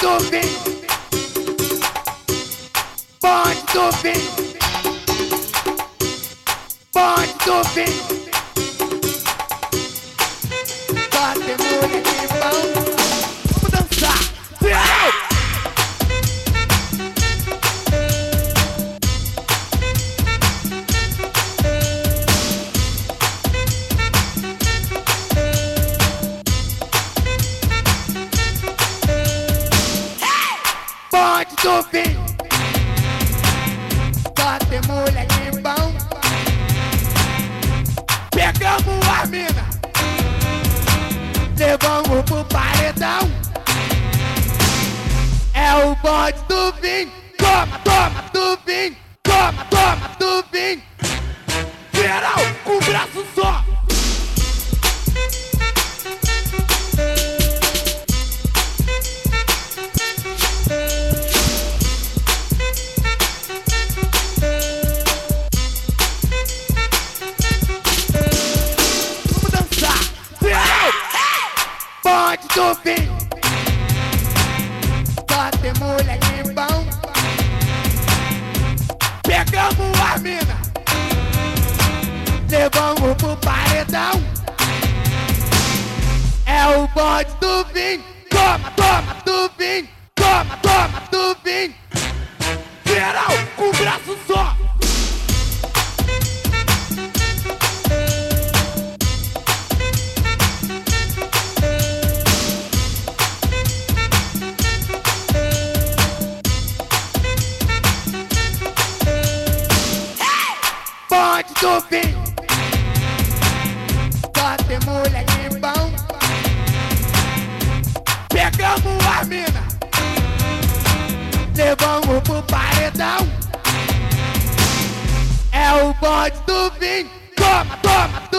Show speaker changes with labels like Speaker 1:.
Speaker 1: do vinho. Bonde do vinho. Bonde do vinho. Vinho. Só tem mulher de bom. Pegamos a mina. Levamos pro paredão. É o bonde do vinho. Toma, toma, do vinho. Toma, toma, do vinho. Geral, com o do vinho. Só tem mulher de bom. Pegamos a mina. Levamos pro paredão. É o bonde do vinho. Toma, toma, do vinho. Toma, toma, do vinho. Geral, com o braço só. Do vinho. Só tem mulher de bom. Pegamos a mina. Levamos pro paredão. É o bonde do vinho. Toma. Toma, toma.